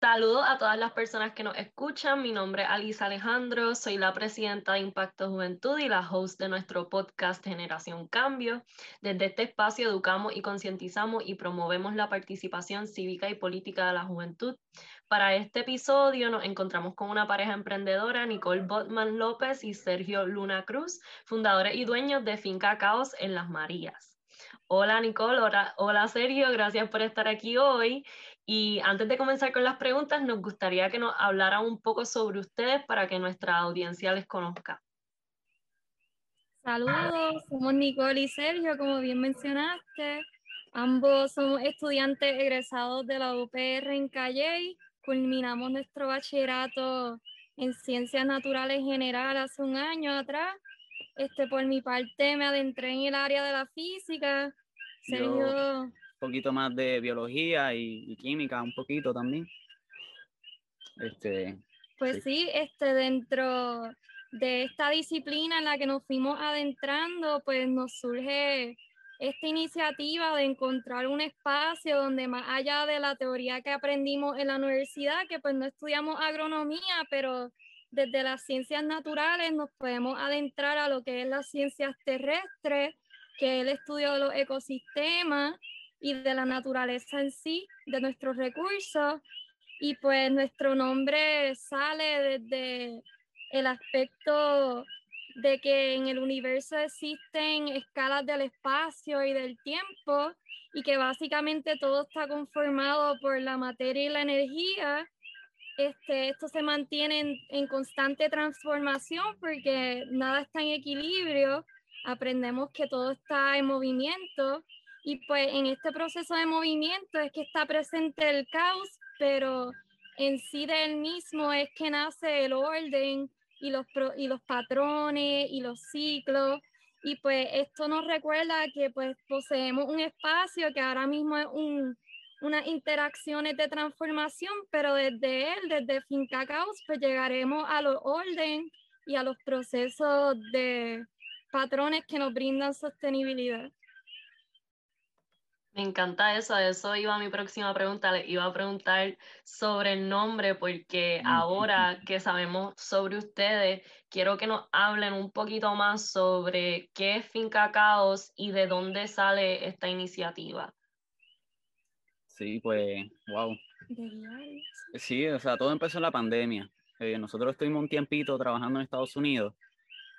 Saludos a todas las personas que nos escuchan. Mi nombre es Alisa Alejandro, soy la presidenta de Impacto Juventud y la host de nuestro podcast Generación Cambio. Desde este espacio educamos y concientizamos y promovemos la participación cívica y política de la juventud. Para este episodio nos encontramos con una pareja emprendedora, Nicole Botman López y Sergio Luna Cruz, fundadores y dueños de Finca Caos en Las Marías. Hola Nicole, hola, hola Sergio, gracias por estar aquí hoy. Y antes de comenzar con las preguntas, nos gustaría que nos hablara un poco sobre ustedes para que nuestra audiencia les conozca. Saludos, somos Nicole y Sergio, como bien mencionaste. Ambos somos estudiantes egresados de la UPR en Calley. Culminamos nuestro bachillerato en Ciencias Naturales General hace un año atrás. Este, por mi parte, me adentré en el área de la física. Sergio poquito más de biología y, química, un poquito también. Este, pues sí. este, dentro de esta disciplina en la que nos fuimos adentrando, pues nos surge esta iniciativa de encontrar un espacio donde más allá de la teoría que aprendimos en la universidad, que pues no estudiamos agronomía, pero desde las ciencias naturales nos podemos adentrar a lo que es las ciencias terrestres, que es el estudio de los ecosistemas y de la naturaleza en sí, de nuestros recursos. Y pues nuestro nombre sale desde el aspecto de que en el universo existen escalas del espacio y del tiempo y que básicamente todo está conformado por la materia y la energía. Este, esto se mantiene en, en constante transformación porque nada está en equilibrio. Aprendemos que todo está en movimiento y pues en este proceso de movimiento es que está presente el caos, pero en sí del mismo es que nace el orden y los, y los patrones y los ciclos. Y pues esto nos recuerda que pues poseemos un espacio que ahora mismo es un, unas interacciones de transformación, pero desde él, desde Finca Caos, pues llegaremos a los orden y a los procesos de patrones que nos brindan sostenibilidad. Me encanta eso, eso iba mi próxima pregunta, le iba a preguntar sobre el nombre porque ahora que sabemos sobre ustedes, quiero que nos hablen un poquito más sobre qué es Finca Caos y de dónde sale esta iniciativa. Sí, pues, wow. Sí, o sea, todo empezó en la pandemia. Eh, nosotros estuvimos un tiempito trabajando en Estados Unidos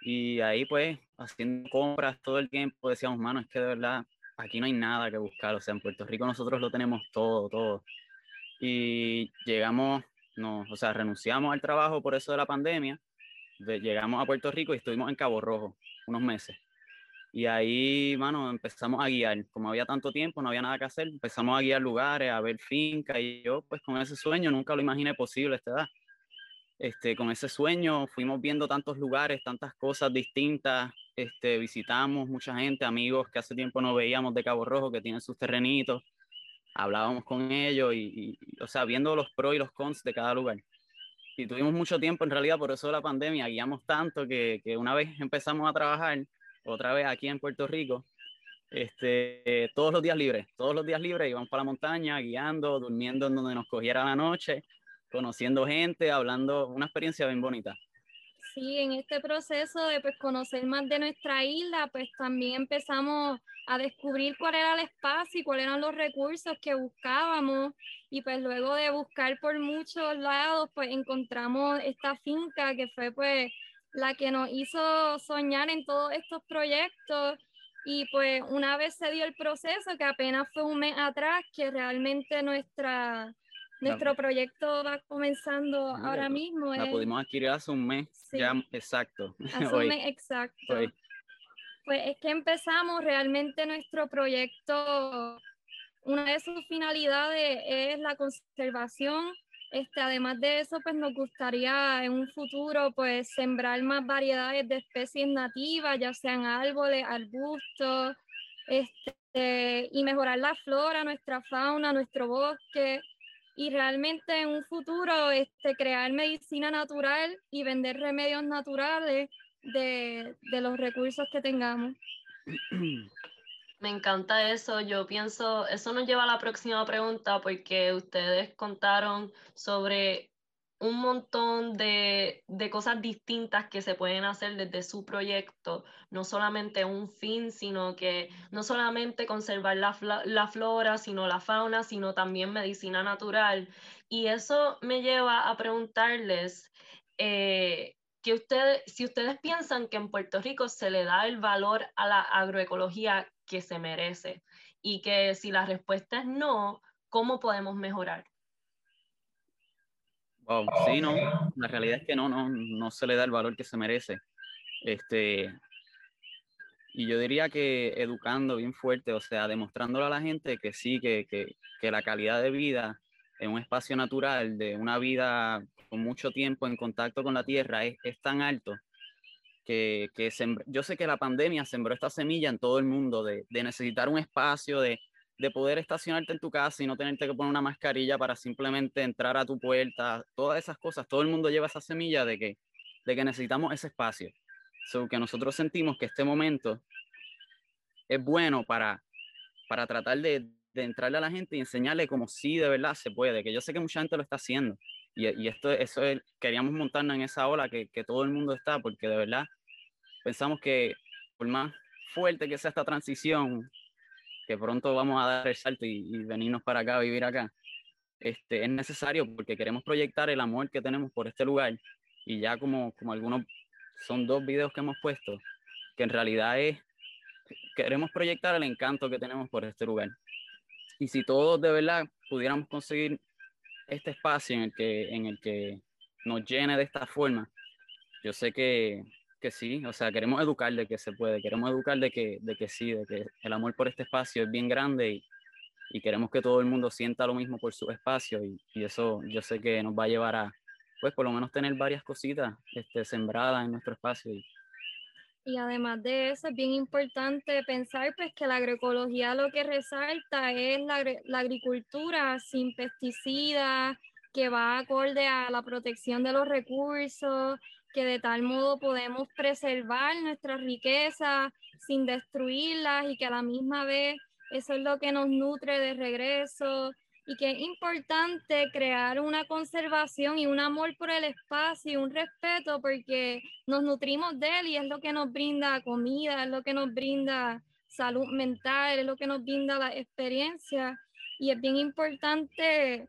y ahí pues haciendo compras todo el tiempo decíamos, mano, es que de verdad aquí no hay nada que buscar, o sea, en Puerto Rico nosotros lo tenemos todo, todo. Y llegamos, no, o sea, renunciamos al trabajo por eso de la pandemia, llegamos a Puerto Rico y estuvimos en Cabo Rojo unos meses. Y ahí, mano, empezamos a guiar. Como había tanto tiempo, no había nada que hacer, empezamos a guiar lugares, a ver fincas. Y yo, pues con ese sueño, nunca lo imaginé posible a esta edad. Este, con ese sueño fuimos viendo tantos lugares, tantas cosas distintas, este, visitamos mucha gente, amigos que hace tiempo no veíamos de Cabo Rojo, que tienen sus terrenitos, hablábamos con ellos y, o sea, viendo los pros y los cons de cada lugar. Y tuvimos mucho tiempo, en realidad, por eso la pandemia, guiamos tanto que, que una vez empezamos a trabajar, otra vez aquí en Puerto Rico, este, todos los días libres, todos los días libres íbamos para la montaña, guiando, durmiendo en donde nos cogiera la noche, conociendo gente, hablando, una experiencia bien bonita. Sí, en este proceso de pues, conocer más de nuestra isla, pues también empezamos a descubrir cuál era el espacio y cuáles eran los recursos que buscábamos. Y pues luego de buscar por muchos lados, pues encontramos esta finca que fue pues la que nos hizo soñar en todos estos proyectos. Y pues una vez se dio el proceso, que apenas fue un mes atrás, que realmente nuestra nuestro proyecto va comenzando ahora mismo. La pudimos adquirir hace un mes, ya exacto. Hace un mes exacto. Pues es que empezamos realmente nuestro proyecto, una de sus finalidades es la conservación. Este, además de eso, pues nos gustaría en un futuro pues sembrar más variedades de especies nativas, ya sean árboles, arbustos, este, y mejorar la flora, nuestra fauna, nuestro bosque y realmente en un futuro este, crear medicina natural y vender remedios naturales de, de los recursos que tengamos. Me encanta eso. Yo pienso, eso nos lleva a la próxima pregunta porque ustedes contaron sobre un montón de, cosas distintas que se pueden hacer desde su proyecto, no solamente un fin, sino que no solamente conservar la, la flora, sino la fauna, sino también medicina natural. Y eso me lleva a preguntarles, eh, que ustedes, si ustedes piensan que en Puerto Rico se le da el valor a la agroecología que se merece y que si la respuesta es no, ¿cómo podemos mejorar? Wow, sí, no, la realidad es que no, no, no se le da el valor que se merece. Este, y yo diría que educando bien fuerte, o sea, demostrándole a la gente que sí, que, que, que la calidad de vida en un espacio natural, de una vida con mucho tiempo en contacto con la tierra, es, es tan alto que, que yo sé que la pandemia sembró esta semilla en todo el mundo de, de necesitar un espacio, de, de poder estacionarte en tu casa y no tenerte que poner una mascarilla para simplemente entrar a tu puerta, todas esas cosas, todo el mundo lleva esa semilla de que, de que necesitamos ese espacio. So que nosotros sentimos que este momento es bueno para, para tratar de, de entrarle a la gente y enseñarle como sí de verdad se puede, que yo sé que mucha gente lo está haciendo. Y, y esto, eso es, queríamos montarnos en esa ola que, que todo el mundo está, porque de verdad pensamos que por más fuerte que sea esta transición, que pronto vamos a dar el salto y, venirnos para acá, a vivir acá, este, es necesario porque queremos proyectar el amor que tenemos por este lugar y ya como, como algunos, son dos videos que hemos puesto, que en realidad es, queremos proyectar el encanto que tenemos por este lugar. Y si todos de verdad pudiéramos conseguir este espacio en el que, en el que nos llene de esta forma, yo sé que, que sí, o sea, queremos educar de que se puede, queremos educar de que, de que sí, de que el amor por este espacio es bien grande y, y queremos que todo el mundo sienta lo mismo por su espacio y, y, eso yo sé que nos va a llevar a, pues por lo menos tener varias cositas este, sembradas en nuestro espacio. Y, y además de eso es bien importante pensar pues que la agroecología lo que resalta es la, la agricultura sin pesticidas, que va acorde a la protección de los recursos, que de tal modo podemos preservar nuestras riquezas sin destruirlas y que a la misma vez eso es lo que nos nutre de regreso y que es importante crear una conservación y un amor por el espacio y un respeto porque nos nutrimos de él y es lo que nos brinda comida, es lo que nos brinda salud mental, es lo que nos brinda la experiencia. Y es bien importante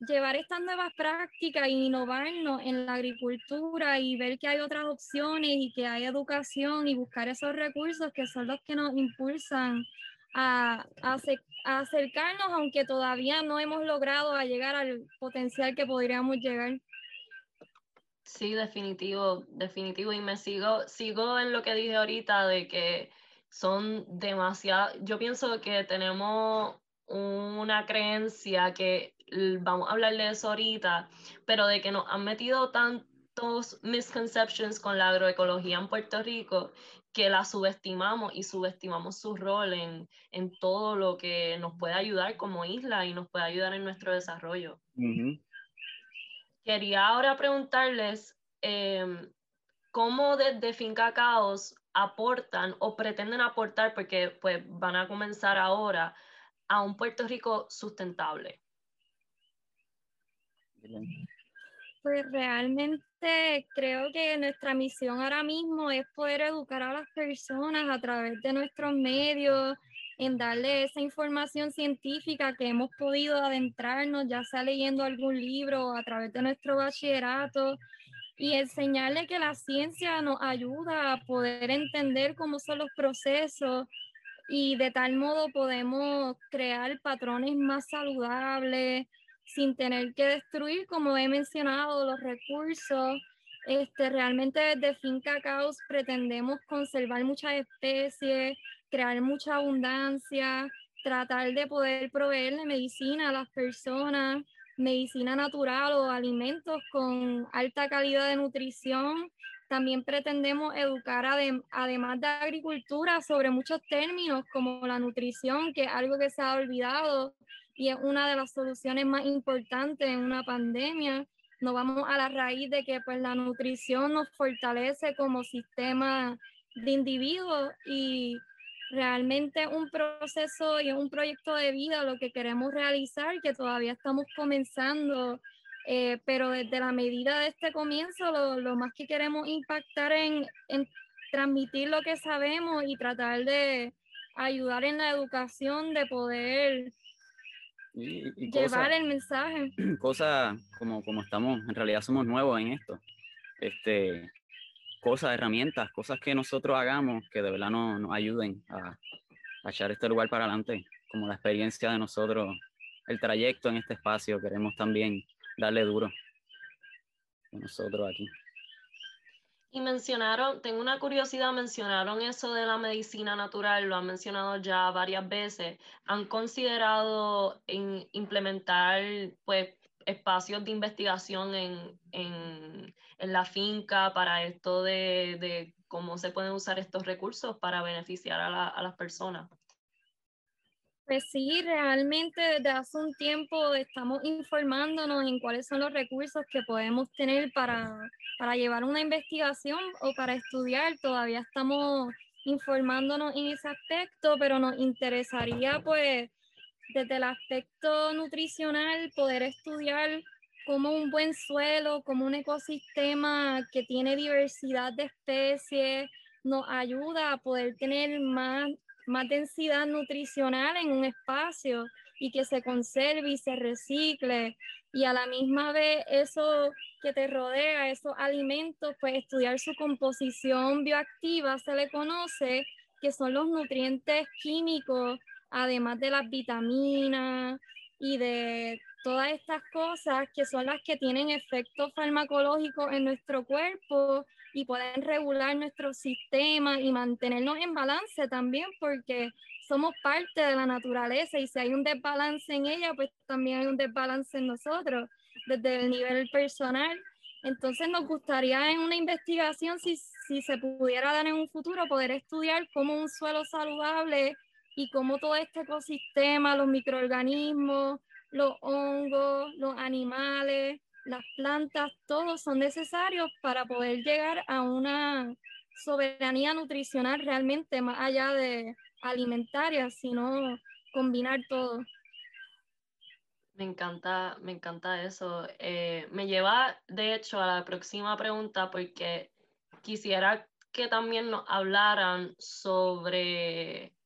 llevar estas nuevas prácticas e innovarnos en la agricultura y ver que hay otras opciones y que hay educación y buscar esos recursos que son los que nos impulsan a, a, acercarnos, aunque todavía no hemos logrado llegar al potencial que podríamos llegar. Sí, definitivo, definitivo. Y me sigo, sigo en lo que dije ahorita de que son demasiado, yo pienso que tenemos una creencia que vamos a hablar de eso ahorita, pero de que nos han metido tantos misconceptions con la agroecología en Puerto Rico que la subestimamos y subestimamos su rol en, en todo lo que nos puede ayudar como isla y nos puede ayudar en nuestro desarrollo. Quería ahora preguntarles em, cómo desde Finca Caos aportan o pretenden aportar, porque pues van a comenzar ahora, a un Puerto Rico sustentable. Pues realmente creo que nuestra misión ahora mismo es poder educar a las personas a través de nuestros medios, en darle esa información científica que hemos podido adentrarnos, ya sea leyendo algún libro o a través de nuestro bachillerato, y enseñarle que la ciencia nos ayuda a poder entender cómo son los procesos y de tal modo podemos crear patrones más saludables, sin tener que destruir, como he mencionado, los recursos. Este, realmente desde Finca Caos pretendemos conservar muchas especies, crear mucha abundancia, tratar de poder proveerle medicina a las personas, medicina natural o alimentos con alta calidad de nutrición. También pretendemos educar además de agricultura sobre muchos términos como la nutrición, que es algo que se ha olvidado y es una de las soluciones más importantes en una pandemia. Nos vamos a la raíz de que pues la nutrición nos fortalece como sistema de individuos y realmente un proceso y un proyecto de vida lo que queremos realizar, que todavía estamos comenzando, eh, pero desde la medida de este comienzo, lo, lo más que queremos impactar en, en, transmitir lo que sabemos y tratar de ayudar en la educación, de poder llevar el mensaje. Cosas como, como estamos, en realidad somos nuevos en esto. Este, cosas, herramientas, cosas que nosotros hagamos que de verdad nos, nos ayuden a, a, echar este lugar para adelante, como la experiencia de nosotros, el trayecto en este espacio, queremos también darle duro a nosotros aquí. Y mencionaron, tengo una curiosidad, mencionaron eso de la medicina natural, lo han mencionado ya varias veces. ¿Han considerado en implementar pues, espacios de investigación en, en, la finca para esto de, de, cómo se pueden usar estos recursos para beneficiar a las personas? Pues sí, realmente desde hace un tiempo estamos informándonos en cuáles son los recursos que podemos tener para, para llevar una investigación o para estudiar. Todavía estamos informándonos en ese aspecto, pero nos interesaría pues desde el aspecto nutricional poder estudiar cómo un buen suelo, como un ecosistema que tiene diversidad de especies, nos ayuda a poder tener más más densidad nutricional en un espacio y que se conserve y se recicle. Y a la misma vez eso que te rodea, esos alimentos, pues estudiar su composición bioactiva se le conoce que son los nutrientes químicos, además de las vitaminas y de todas estas cosas que son las que tienen efectos farmacológicos en nuestro cuerpo y pueden regular nuestro sistema y mantenernos en balance también porque somos parte de la naturaleza y si hay un desbalance en ella, pues también hay un desbalance en nosotros desde el nivel personal. Entonces nos gustaría en una investigación, si, si se pudiera dar en un futuro, poder estudiar cómo un suelo saludable y cómo todo este ecosistema, los microorganismos, los hongos, los animales, las plantas, todos son necesarios para poder llegar a una soberanía nutricional realmente más allá de alimentaria, sino combinar todo. Me encanta, me encanta eso. Eh, me lleva, de hecho, a la próxima pregunta porque quisiera que también nos hablaran sobre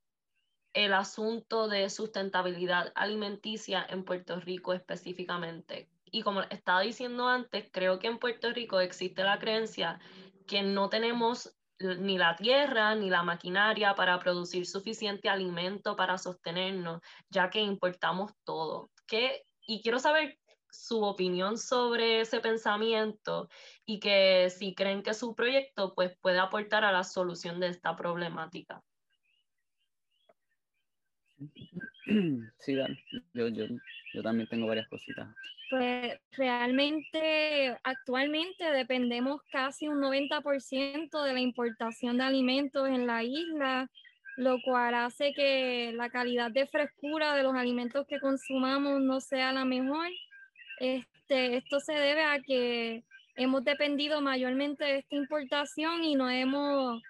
el asunto de sustentabilidad alimenticia en Puerto Rico específicamente. Y como estaba diciendo antes, creo que en Puerto Rico existe la creencia que no tenemos ni la tierra ni la maquinaria para producir suficiente alimento para sostenernos, ya que importamos todo. ¿Qué? Y quiero saber su opinión sobre ese pensamiento y que si creen que su proyecto pues, puede aportar a la solución de esta problemática. Sí, Dan. Yo, yo, yo también tengo varias cositas. Pues realmente actualmente dependemos casi un 90% de la importación de alimentos en la isla, lo cual hace que la calidad de frescura de los alimentos que consumamos no sea la mejor. Este, esto se debe a que hemos dependido mayormente de esta importación y no hemos,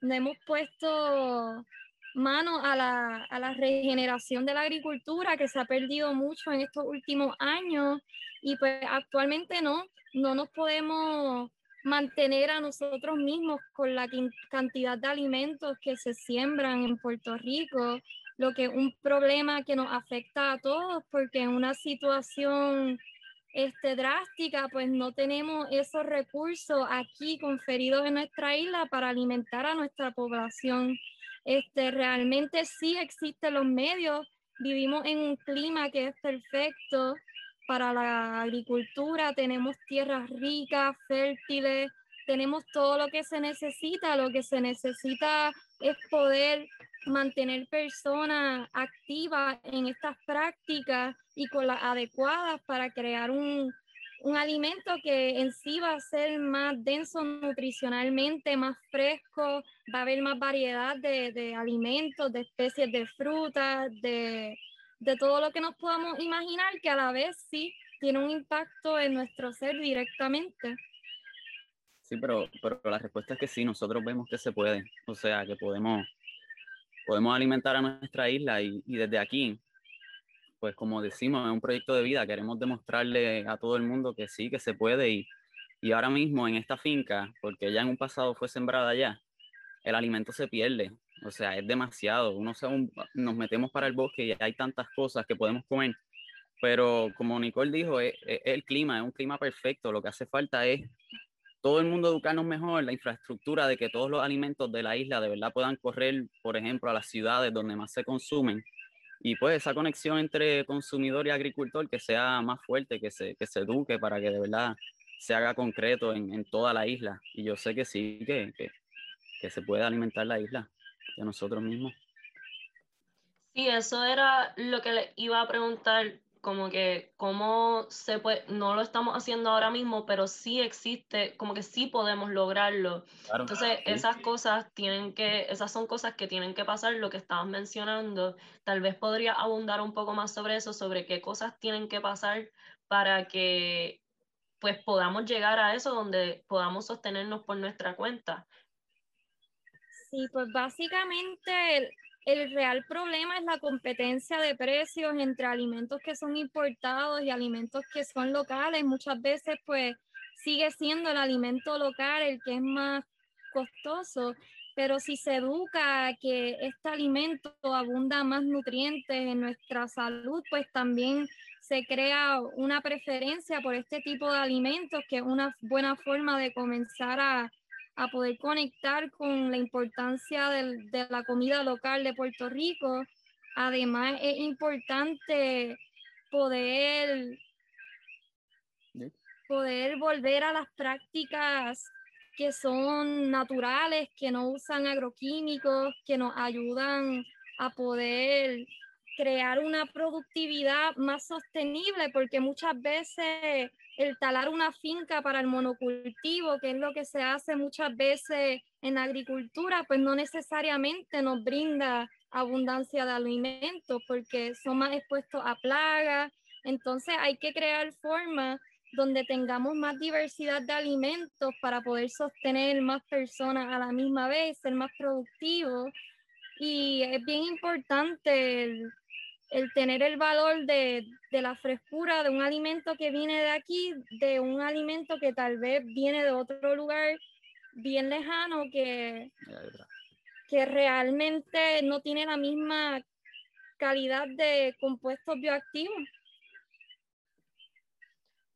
no hemos puesto mano a la, a la, regeneración de la agricultura que se ha perdido mucho en estos últimos años y pues actualmente no, no nos podemos mantener a nosotros mismos con la cantidad de alimentos que se siembran en Puerto Rico, lo que es un problema que nos afecta a todos porque en una situación este, drástica, pues no tenemos esos recursos aquí conferidos en nuestra isla para alimentar a nuestra población. Este, realmente sí existen los medios, vivimos en un clima que es perfecto para la agricultura, tenemos tierras ricas, fértiles, tenemos todo lo que se necesita, lo que se necesita es poder mantener personas activas en estas prácticas y con las adecuadas para crear un, un alimento que en sí va a ser más denso nutricionalmente, más fresco, va a haber más variedad de, de alimentos, de especies de frutas, de, de, todo lo que nos podamos imaginar, que a la vez sí tiene un impacto en nuestro ser directamente. Sí, pero, pero la respuesta es que sí, nosotros vemos que se puede, o sea, que podemos podemos alimentar a nuestra isla y, y desde aquí, pues como decimos, es un proyecto de vida, queremos demostrarle a todo el mundo que sí, que se puede y, y ahora mismo en esta finca, porque ya en un pasado fue sembrada ya, el alimento se pierde, o sea, es demasiado, uno se, nos metemos para el bosque y hay tantas cosas que podemos comer, pero como Nicole dijo, es el clima, es un clima perfecto, lo que hace falta es todo el mundo educarnos mejor, la infraestructura de que todos los alimentos de la isla de verdad puedan correr, por ejemplo, a las ciudades donde más se consumen y pues esa conexión entre consumidor y agricultor que sea más fuerte, que se, que se eduque para que de verdad se haga concreto en, en toda la isla. Y yo sé que sí, que, que, que se puede alimentar la isla de nosotros mismos. Sí, eso era lo que le iba a preguntar como que cómo se puede, no lo estamos haciendo ahora mismo, pero sí existe, como que sí podemos lograrlo. Entonces, esas cosas tienen que, esas son cosas que tienen que pasar, lo que estabas mencionando. Tal vez podría abundar un poco más sobre eso, sobre qué cosas tienen que pasar para que pues podamos llegar a eso donde podamos sostenernos por nuestra cuenta. Sí, pues básicamente el real problema es la competencia de precios entre alimentos que son importados y alimentos que son locales. Muchas veces pues sigue siendo el alimento local el que es más costoso, pero si se educa que este alimento abunda más nutrientes en nuestra salud, pues también se crea una preferencia por este tipo de alimentos, que es una buena forma de comenzar a, a poder conectar con la importancia de la comida local de Puerto Rico. Además, es importante poder, poder volver a las prácticas que son naturales, que no usan agroquímicos, que nos ayudan a poder crear una productividad más sostenible, porque muchas veces el talar una finca para el monocultivo, que es lo que se hace muchas veces en agricultura, pues no necesariamente nos brinda abundancia de alimentos porque son más expuestos a plagas. Entonces hay que crear formas donde tengamos más diversidad de alimentos para poder sostener más personas a la misma vez, ser más productivos. Y es bien importante el, el tener el valor de, de, la frescura de un alimento que viene de aquí, de un alimento que tal vez viene de otro lugar bien lejano, que, que realmente no tiene la misma calidad de compuestos bioactivos.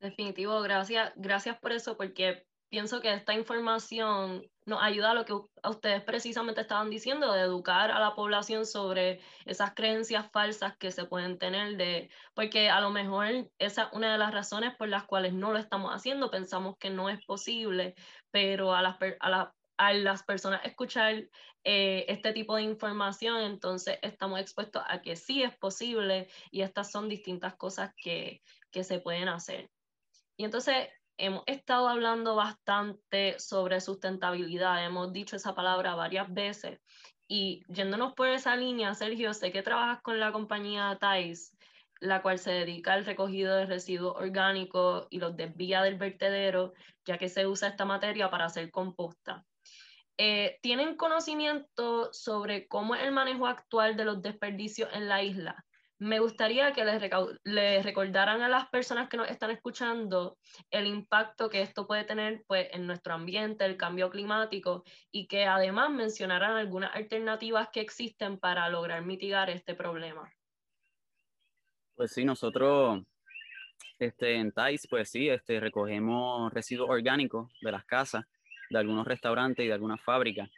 Definitivo, gracias, gracias por eso, porque pienso que esta información nos ayuda a lo que ustedes precisamente estaban diciendo, de educar a la población sobre esas creencias falsas que se pueden tener, de, porque a lo mejor esa es una de las razones por las cuales no lo estamos haciendo, pensamos que no es posible, pero a las, a a las personas escuchar eh, este tipo de información, entonces estamos expuestos a que sí es posible y estas son distintas cosas que, que se pueden hacer. Y entonces hemos estado hablando bastante sobre sustentabilidad, hemos dicho esa palabra varias veces y yéndonos por esa línea, Sergio, sé que trabajas con la compañía Thais, la cual se dedica al recogido de residuos orgánicos y los desvía del vertedero, ya que se usa esta materia para hacer composta. Eh, ¿Tienen conocimiento sobre cómo es el manejo actual de los desperdicios en la isla? Me gustaría que les, recordaran a las personas que nos están escuchando el impacto que esto puede tener pues, en nuestro ambiente, el cambio climático, y que además mencionaran algunas alternativas que existen para lograr mitigar este problema. Pues sí, nosotros este, en TAIS, pues sí, este, recogemos residuos orgánicos de las casas, de algunos restaurantes y de algunas fábricas,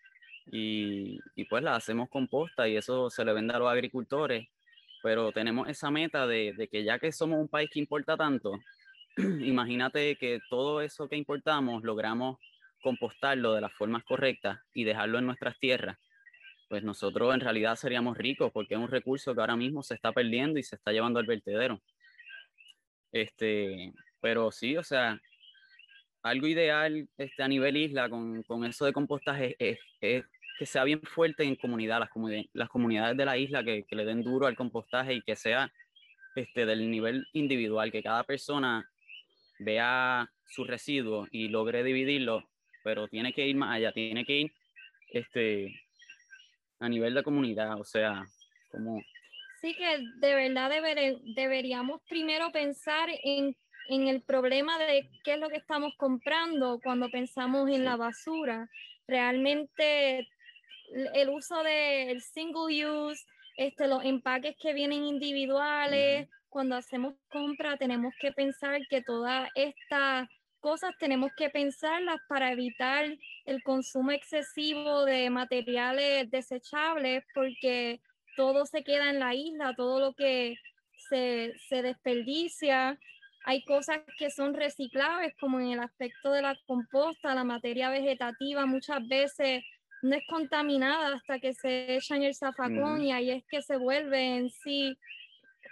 y, y pues la hacemos composta y eso se le vende a los agricultores pero tenemos esa meta de, de, que ya que somos un país que importa tanto, imagínate que todo eso que importamos logramos compostarlo de las formas correctas y dejarlo en nuestras tierras, pues nosotros en realidad seríamos ricos porque es un recurso que ahora mismo se está perdiendo y se está llevando al vertedero. Este, pero sí, o sea, algo ideal este, a nivel isla con, con eso de compostaje es, es, que sea bien fuerte en comunidad, las, comunidades, las comunidades de la isla que, que, le den duro al compostaje y que sea este, del nivel individual, que cada persona vea su residuo y logre dividirlo, pero tiene que ir más allá, tiene que ir este, a nivel de comunidad, o sea, como... Sí que de verdad deberíamos primero pensar en, en, el problema de qué es lo que estamos comprando cuando pensamos en la basura. Realmente el uso del single use, este, los empaques que vienen individuales, cuando hacemos compra tenemos que pensar que todas estas cosas tenemos que pensarlas para evitar el consumo excesivo de materiales desechables porque todo se queda en la isla, todo lo que se, se desperdicia. Hay cosas que son reciclables, como en el aspecto de la composta, la materia vegetativa, muchas veces no es contaminada hasta que se echa en el zafacón y ahí es que se vuelve en sí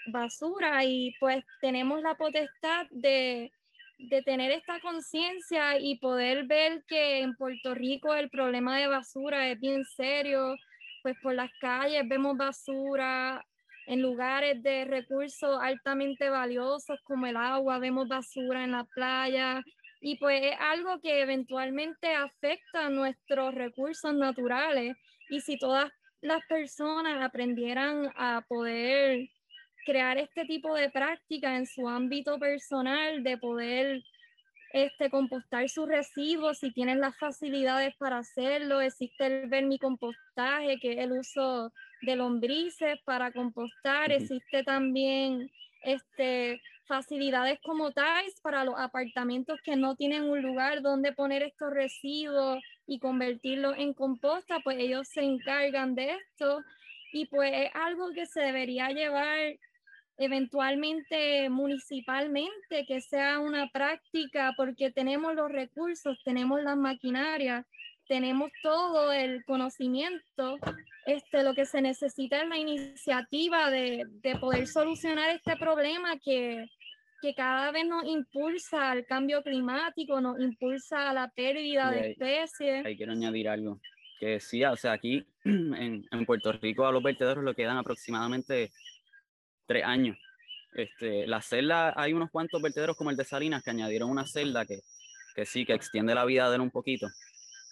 basura. Y pues tenemos la potestad de, de tener esta conciencia y poder ver que en Puerto Rico el problema de basura es bien serio, pues por las calles vemos basura, en lugares de recursos altamente valiosos como el agua, vemos basura en la playa y pues es algo que eventualmente afecta a nuestros recursos naturales y si todas las personas aprendieran a poder crear este tipo de práctica en su ámbito personal, de poder este, compostar sus residuos si tienen las facilidades para hacerlo. Existe el vermicompostaje, que es el uso de lombrices para compostar. Existe también este, facilidades como TAIS para los apartamentos que no tienen un lugar donde poner estos residuos y convertirlos en composta, pues ellos se encargan de esto. Y pues es algo que se debería llevar eventualmente municipalmente, que sea una práctica, porque tenemos los recursos, tenemos las maquinarias, tenemos todo el conocimiento. Este, lo que se necesita es la iniciativa de, de poder solucionar este problema que, que cada vez nos impulsa al cambio climático, nos impulsa a la pérdida de especies. Ahí quiero añadir algo que decía, o sea, aquí en, en Puerto Rico a los vertederos le quedan aproximadamente tres años. Este, la celda, hay unos cuantos vertederos como el de Salinas que añadieron una celda que, que sí, que extiende la vida de él un poquito,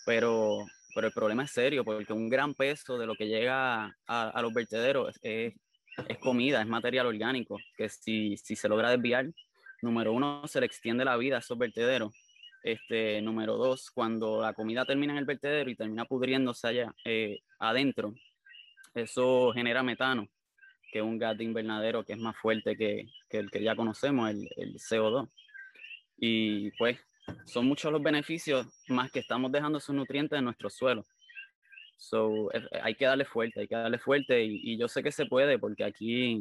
pero, pero el problema es serio porque un gran peso de lo que llega a, a los vertederos es, es, comida, es material orgánico, que si, si se logra desviar, número uno, se le extiende la vida a esos vertederos. Este, número dos, cuando la comida termina en el vertedero y termina pudriéndose allá eh, adentro, eso genera metano que un gas de invernadero que es más fuerte que, que el que ya conocemos, el, el, CO2. Y pues son muchos los beneficios más que estamos dejando esos nutrientes en nuestro suelo. So, hay que darle fuerte, hay que darle fuerte y, y, yo sé que se puede porque aquí,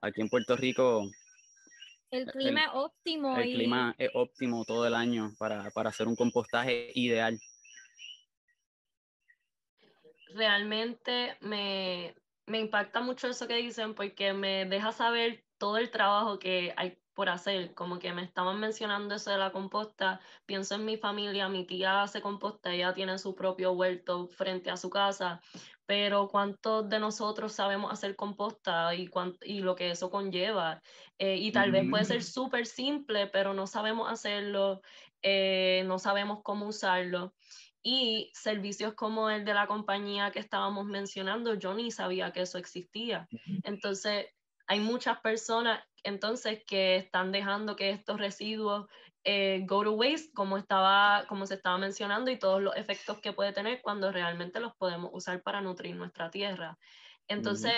aquí en Puerto Rico... El clima es óptimo. El clima es óptimo todo el año para, para hacer un compostaje ideal. Realmente me, me impacta mucho eso que dicen porque me deja saber todo el trabajo que hay por hacer, como que me estaban mencionando eso de la composta, pienso en mi familia, mi tía hace composta, ella tiene su propio huerto frente a su casa, pero ¿cuántos de nosotros sabemos hacer composta y, y lo que eso conlleva? Eh, y tal vez puede ser súper simple, pero no sabemos hacerlo, eh, no sabemos cómo usarlo y servicios como el de la compañía que estábamos mencionando, yo ni sabía que eso existía. Entonces, hay muchas personas entonces que están dejando que estos residuos eh, go to waste, como, estaba, como se estaba mencionando, y todos los efectos que puede tener cuando realmente los podemos usar para nutrir nuestra tierra. Entonces,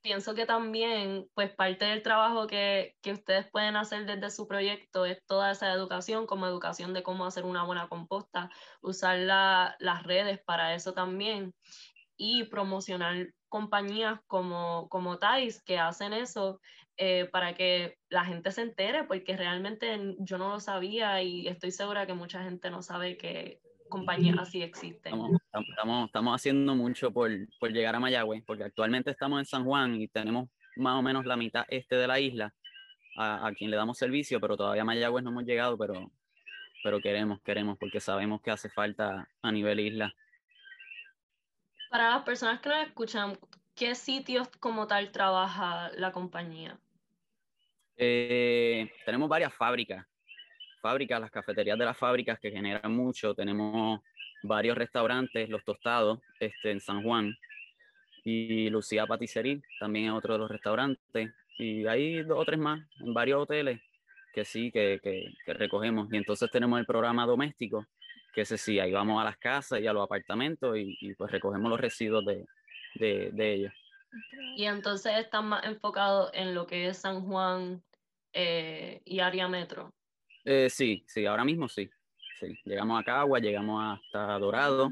pienso que también, pues parte del trabajo que, que, ustedes pueden hacer desde su proyecto es toda esa educación, como educación de cómo hacer una buena composta, usar la, las redes para eso también y promocionar compañías como, como Thais que hacen eso eh, para que la gente se entere, porque realmente yo no lo sabía y estoy segura que mucha gente no sabe que compañías así existen. Estamos, estamos, haciendo mucho por, por, llegar a Mayagüez, porque actualmente estamos en San Juan y tenemos más o menos la mitad este de la isla a, a quien le damos servicio, pero todavía a Mayagüez no hemos llegado, pero, pero queremos, queremos, porque sabemos que hace falta a nivel isla. Para las personas que nos escuchan, ¿qué sitios como tal trabaja la compañía? Eh, tenemos varias fábricas fábricas, las cafeterías de las fábricas que generan mucho. Tenemos varios restaurantes, Los Tostados, este, en San Juan, y Lucía Patisserie, también en otro de los restaurantes, y hay dos o tres más en varios hoteles que sí, que, que, recogemos. Y entonces tenemos el programa doméstico, que ese sí, ahí vamos a las casas y a los apartamentos y, pues recogemos los residuos de, de, ellos. Y entonces están más enfocados en lo que es San Juan eh, y área metro. Eh, sí, sí, ahora mismo sí. sí. Llegamos a Cagua, llegamos hasta Dorado,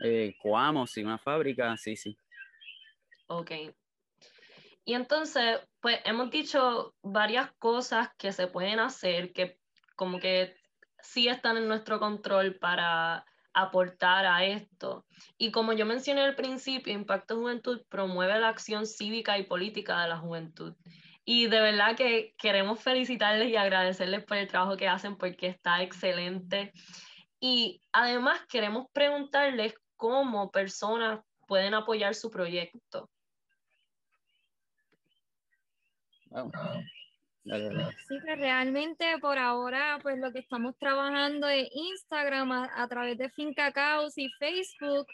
eh, Coamo, sí, una fábrica, sí, sí. Ok. Y entonces, pues hemos dicho varias cosas que se pueden hacer que como que sí están en nuestro control para aportar a esto. Y como yo mencioné al principio, Impacto Juventud promueve la acción cívica y política de la juventud. Y de verdad que queremos felicitarles y agradecerles por el trabajo que hacen porque está excelente. Y además queremos preguntarles cómo personas pueden apoyar su proyecto. Sí, que realmente por ahora, pues lo que estamos trabajando es Instagram a, través de Finca Caos y Facebook.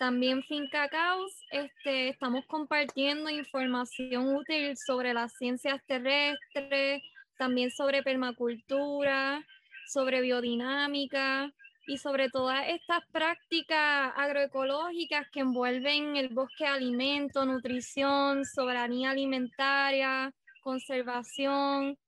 También Finca Caos, este, estamos compartiendo información útil sobre las ciencias terrestres, también sobre permacultura, sobre biodinámica y sobre todas estas prácticas agroecológicas que envuelven el bosque de alimento, nutrición, soberanía alimentaria, conservación.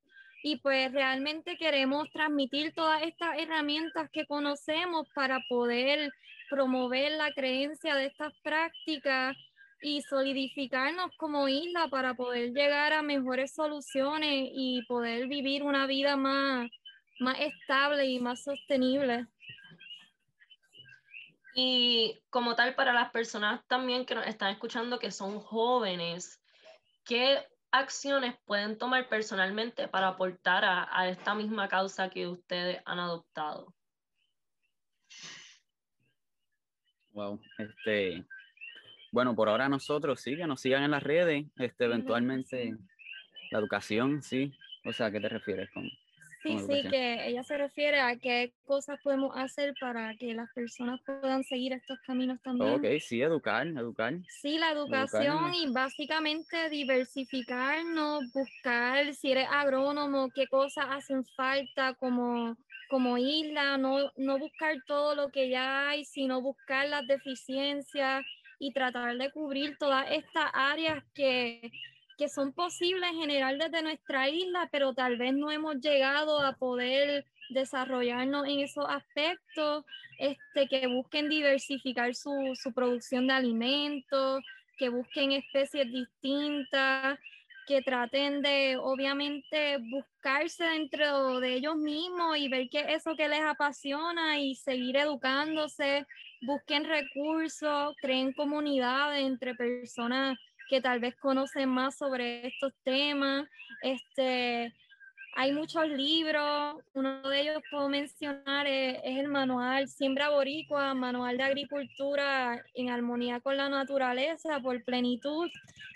Y pues realmente queremos transmitir todas estas herramientas que conocemos para poder promover la creencia de estas prácticas y solidificarnos como isla para poder llegar a mejores soluciones y poder vivir una vida más, más estable y más sostenible. Y como tal, para las personas también que nos están escuchando que son jóvenes, ¿qué acciones pueden tomar personalmente para aportar a, esta misma causa que ustedes han adoptado? Wow, este, bueno, por ahora nosotros sí, que nos sigan en las redes, este, eventualmente la educación, sí. O sea, ¿a qué te refieres con, Sí, sí, que ella se refiere a qué cosas podemos hacer para que las personas puedan seguir estos caminos también. Ok, sí, educar, educar. Sí, la educación y básicamente diversificarnos, buscar si eres agrónomo, qué cosas hacen falta como, como isla, no, no buscar todo lo que ya hay, sino buscar las deficiencias y tratar de cubrir todas estas áreas que que son posibles generar desde nuestra isla, pero tal vez no hemos llegado a poder desarrollarnos en esos aspectos, este, que busquen diversificar su, su producción de alimentos, que busquen especies distintas, que traten de obviamente buscarse dentro de ellos mismos y ver qué es eso que les apasiona y seguir educándose, busquen recursos, creen comunidades entre personas que tal vez conocen más sobre estos temas. Este, hay muchos libros, uno de ellos puedo mencionar es, el manual Siembra Boricua, Manual de Agricultura en Armonía con la Naturaleza por Plenitud.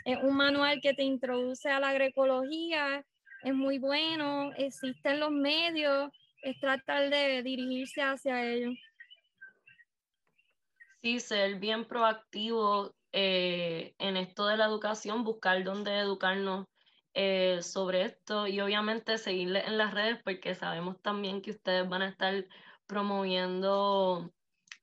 Es un manual que te introduce a la agroecología, es muy bueno, existen los medios, es tratar de dirigirse hacia ellos. Sí, ser bien proactivo eh, en esto de la educación, buscar dónde educarnos eh, sobre esto y obviamente seguirles en las redes porque sabemos también que ustedes van a estar promoviendo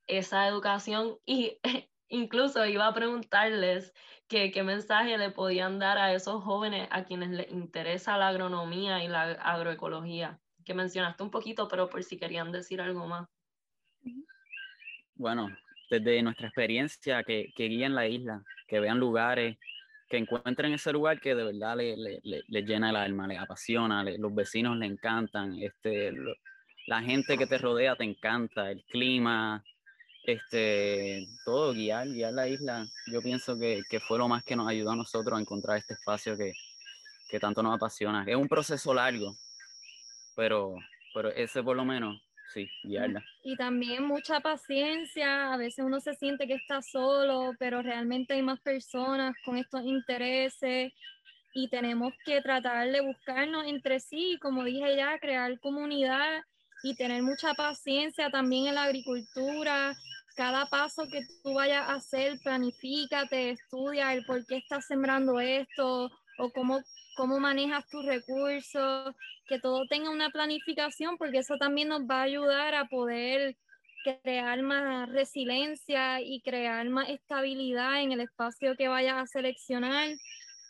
esa educación y incluso iba a preguntarles qué mensaje le podían dar a esos jóvenes a quienes les interesa la agronomía y la agroecología, que mencionaste un poquito, pero por si querían decir algo más. Bueno, desde nuestra experiencia, que, que guíen la isla, que vean lugares, que encuentren ese lugar que de verdad les le, llena el alma, les apasiona, los vecinos le encantan, este, la gente que te rodea te encanta, el clima, este, todo, guiar, guiar la isla. Yo pienso que, que, fue lo más que nos ayudó a nosotros a encontrar este espacio que, que tanto nos apasiona. Es un proceso largo, pero, pero ese por lo menos sí, Y también mucha paciencia, a veces uno se siente que está solo, pero realmente hay más personas con estos intereses y tenemos que tratar de buscarnos entre sí, como dije ya, crear comunidad y tener mucha paciencia también en la agricultura, cada paso que tú vayas a hacer, planifícate, estudia el por qué estás sembrando esto o cómo, cómo manejas tus recursos, que todo tenga una planificación, porque eso también nos va a ayudar a poder crear más resiliencia y crear más estabilidad en el espacio que vayas a seleccionar.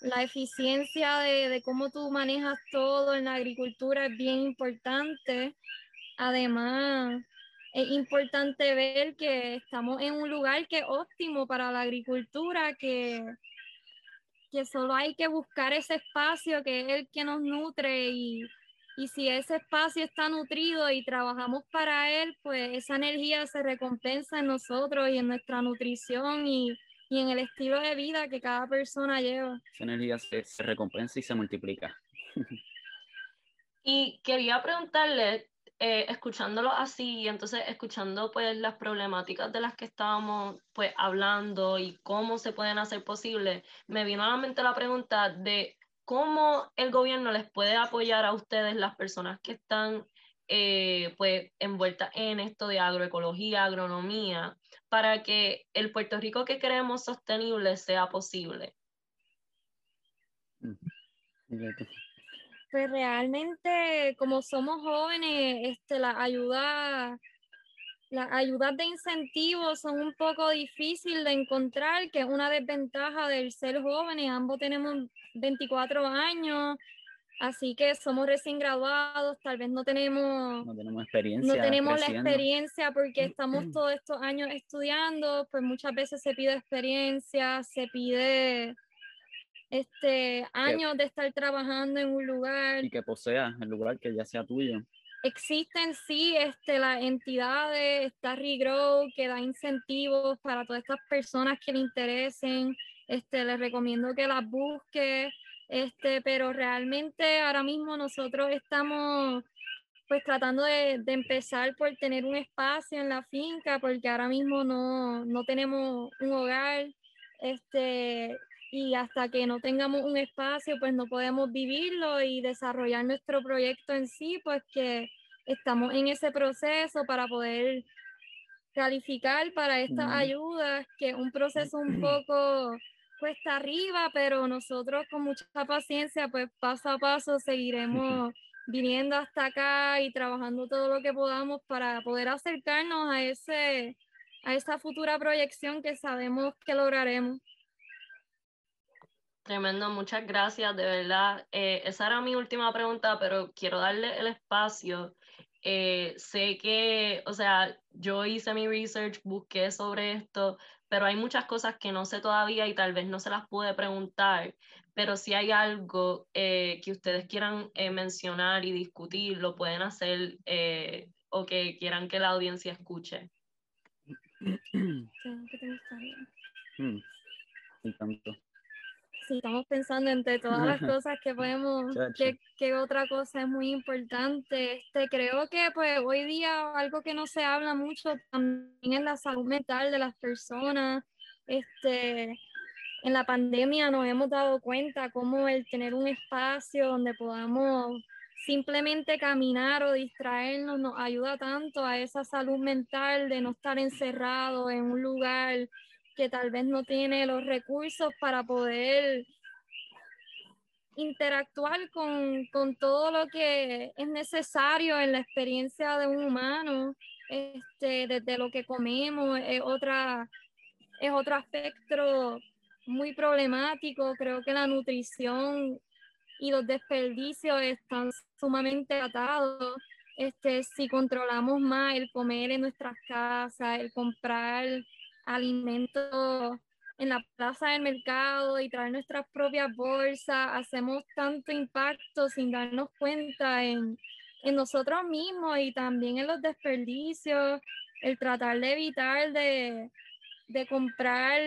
La eficiencia de, de cómo tú manejas todo en la agricultura es bien importante. Además, es importante ver que estamos en un lugar que es óptimo para la agricultura, que, que solo hay que buscar ese espacio que es el que nos nutre y, y si ese espacio está nutrido y trabajamos para él, pues esa energía se recompensa en nosotros y en nuestra nutrición y, y en el estilo de vida que cada persona lleva. Esa energía se, se recompensa y se multiplica. y quería preguntarle, eh, escuchándolo así, entonces escuchando pues las problemáticas de las que estábamos pues hablando y cómo se pueden hacer posibles, me vino a la mente la pregunta de cómo el gobierno les puede apoyar a ustedes, las personas que están eh, pues envueltas en esto de agroecología, agronomía, para que el Puerto Rico que queremos sostenible sea posible. Mm. Pues realmente, como somos jóvenes, este, la ayuda las ayudas de incentivo son un poco difíciles de encontrar, que es una desventaja del ser jóvenes. Ambos tenemos 24 años, así que somos recién graduados, tal vez no tenemos, no tenemos experiencia. No tenemos la experiencia porque estamos todos estos años estudiando, pues muchas veces se pide experiencia, se pide este años de estar trabajando en un lugar. Y que posea el lugar que ya sea tuyo existen sí este, las entidades, está Regrow, que da incentivos para todas estas personas que le interesen. Este, les recomiendo que las busque, este, pero realmente ahora mismo nosotros estamos pues tratando de, de, empezar por tener un espacio en la finca, porque ahora mismo no, no tenemos un hogar. Este, y hasta que no tengamos un espacio, pues no podemos vivirlo y desarrollar nuestro proyecto en sí, pues que estamos en ese proceso para poder calificar para estas ayudas, que es un proceso un poco cuesta arriba, pero nosotros con mucha paciencia, pues paso a paso seguiremos viniendo hasta acá y trabajando todo lo que podamos para poder acercarnos a ese a esa futura proyección que sabemos que lograremos. Tremendo, muchas gracias, de verdad. Eh, esa era mi última pregunta, pero quiero darle el espacio. Eh, sé que, o sea, yo hice mi research, busqué sobre esto, pero hay muchas cosas que no sé todavía y tal vez no se las pude preguntar, pero si hay algo eh, que ustedes quieran mencionar y discutir, lo pueden hacer o que quieran que la audiencia escuche. Hmm, tanto sí, estamos pensando entre todas las cosas que podemos, que, otra cosa es muy importante. Este, creo que pues hoy día algo que no se habla mucho también es la salud mental de las personas. Este, en la pandemia nos hemos dado cuenta cómo el tener un espacio donde podamos simplemente caminar o distraernos nos ayuda tanto a esa salud mental de no estar encerrado en un lugar que tal vez no tiene los recursos para poder interactuar con, todo lo que es necesario en la experiencia de un humano, este, desde lo que comemos, es, otra, es otro aspecto muy problemático. Creo que la nutrición y los desperdicios están sumamente atados. Este, si controlamos más el comer en nuestras casas, el comprar alimentos en la plaza del mercado y traer nuestras propias bolsas, hacemos tanto impacto sin darnos cuenta en, en nosotros mismos y también en los desperdicios, el tratar de evitar de, de comprar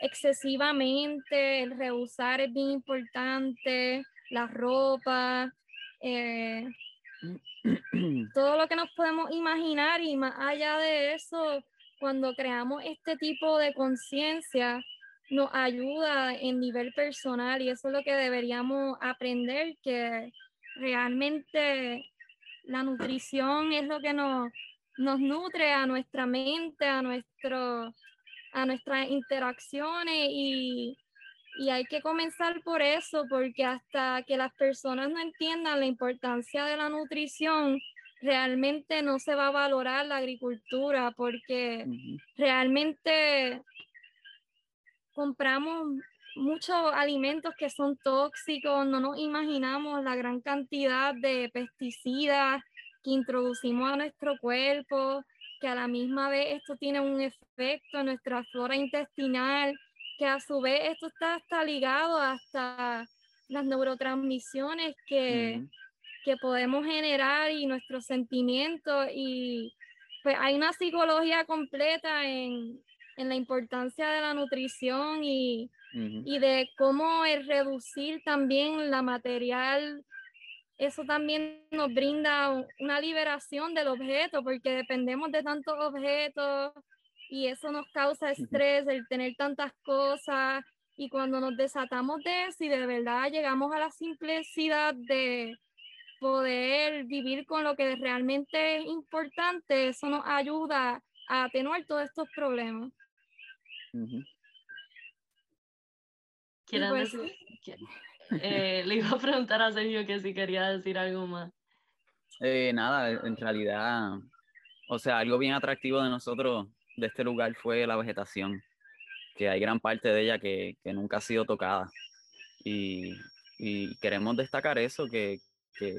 excesivamente, el rehusar es bien importante, la ropa, eh, todo lo que nos podemos imaginar y más allá de eso, cuando creamos este tipo de conciencia, nos ayuda en nivel personal y eso es lo que deberíamos aprender, que realmente la nutrición es lo que nos, nos nutre a nuestra mente, a, nuestro, a nuestras interacciones y, y hay que comenzar por eso, porque hasta que las personas no entiendan la importancia de la nutrición, realmente no se va a valorar la agricultura, porque realmente compramos muchos alimentos que son tóxicos, no nos imaginamos la gran cantidad de pesticidas que introducimos a nuestro cuerpo, que a la misma vez esto tiene un efecto en nuestra flora intestinal que a su vez esto está hasta ligado hasta las neurotransmisiones que, que podemos generar y nuestros sentimientos y pues hay una psicología completa en, en la importancia de la nutrición y, y de cómo el reducir también la material, eso también nos brinda una liberación del objeto, porque dependemos de tantos objetos, y eso nos causa estrés, el tener tantas cosas y cuando nos desatamos de eso y de verdad llegamos a la simplicidad de poder vivir con lo que realmente es importante, eso nos ayuda a atenuar todos estos problemas. Pues decir? Eh, le iba a preguntar a Sergio que si quería decir algo más. Eh, nada, en realidad, o sea, algo bien atractivo de nosotros de este lugar fue la vegetación, que hay gran parte de ella que, que nunca ha sido tocada. Y, y queremos destacar eso, que, que,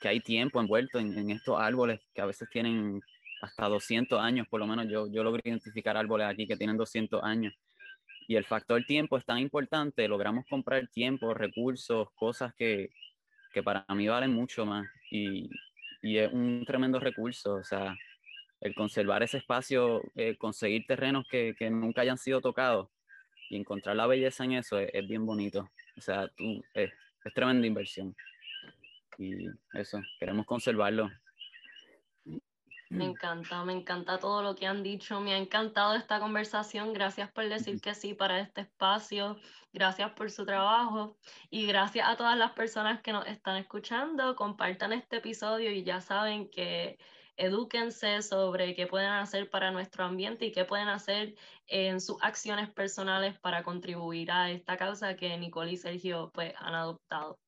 que hay tiempo envuelto en, en, estos árboles que a veces tienen hasta 200 años, por lo menos yo, yo logré identificar árboles aquí que tienen 200 años. Y el factor tiempo es tan importante, logramos comprar tiempo, recursos, cosas que, que para mí valen mucho más. Y, y es un tremendo recurso, o sea, el conservar ese espacio, eh, conseguir terrenos que, que, nunca hayan sido tocados y encontrar la belleza en eso es, bien bonito. O sea, tú, es, es, tremenda inversión. Y eso, queremos conservarlo. Me encanta, me encanta todo lo que han dicho, me ha encantado esta conversación, gracias por decir que sí para este espacio, gracias por su trabajo y gracias a todas las personas que nos están escuchando, compartan este episodio y ya saben que edúquense sobre qué pueden hacer para nuestro ambiente y qué pueden hacer en sus acciones personales para contribuir a esta causa que Nicole y Sergio pues, han adoptado.